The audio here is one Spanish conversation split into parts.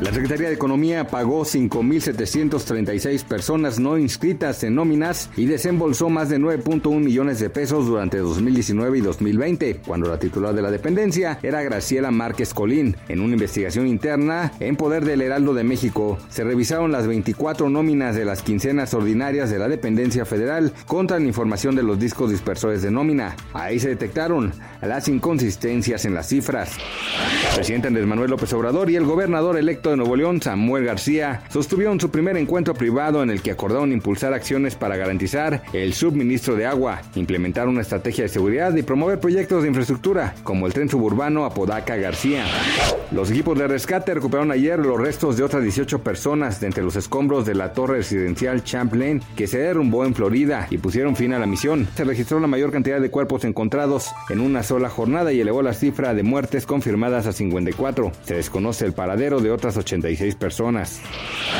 La Secretaría de Economía pagó 5.736 personas no inscritas en nóminas y desembolsó más de 9.1 millones de pesos durante 2019 y 2020, cuando la titular de la dependencia era Graciela Márquez Colín. En una investigación interna en poder del Heraldo de México, se revisaron las 24 nóminas de las quincenas ordinarias de la dependencia federal contra la información de los discos dispersores de nómina. Ahí se detectaron las inconsistencias en las cifras. El presidente Andrés Manuel López Obrador y el gobernador electo de Nuevo León, Samuel García, sostuvieron su primer encuentro privado en el que acordaron impulsar acciones para garantizar el suministro de agua, implementar una estrategia de seguridad y promover proyectos de infraestructura, como el tren suburbano Apodaca García. Los equipos de rescate recuperaron ayer los restos de otras 18 personas de entre los escombros de la torre residencial Champlain que se derrumbó en Florida y pusieron fin a la misión. Se registró la mayor cantidad de cuerpos encontrados en una sola jornada y elevó la cifra de muertes confirmadas a 54. Se desconoce el paradero de otras 86 personas.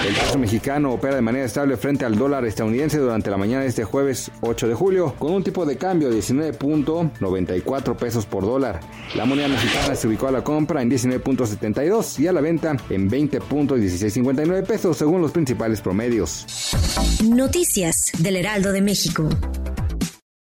El peso mexicano opera de manera estable frente al dólar estadounidense durante la mañana de este jueves 8 de julio, con un tipo de cambio de 19.94 pesos por dólar. La moneda mexicana se ubicó a la compra en 19.72 y a la venta en 20.1659 pesos según los principales promedios. Noticias del Heraldo de México.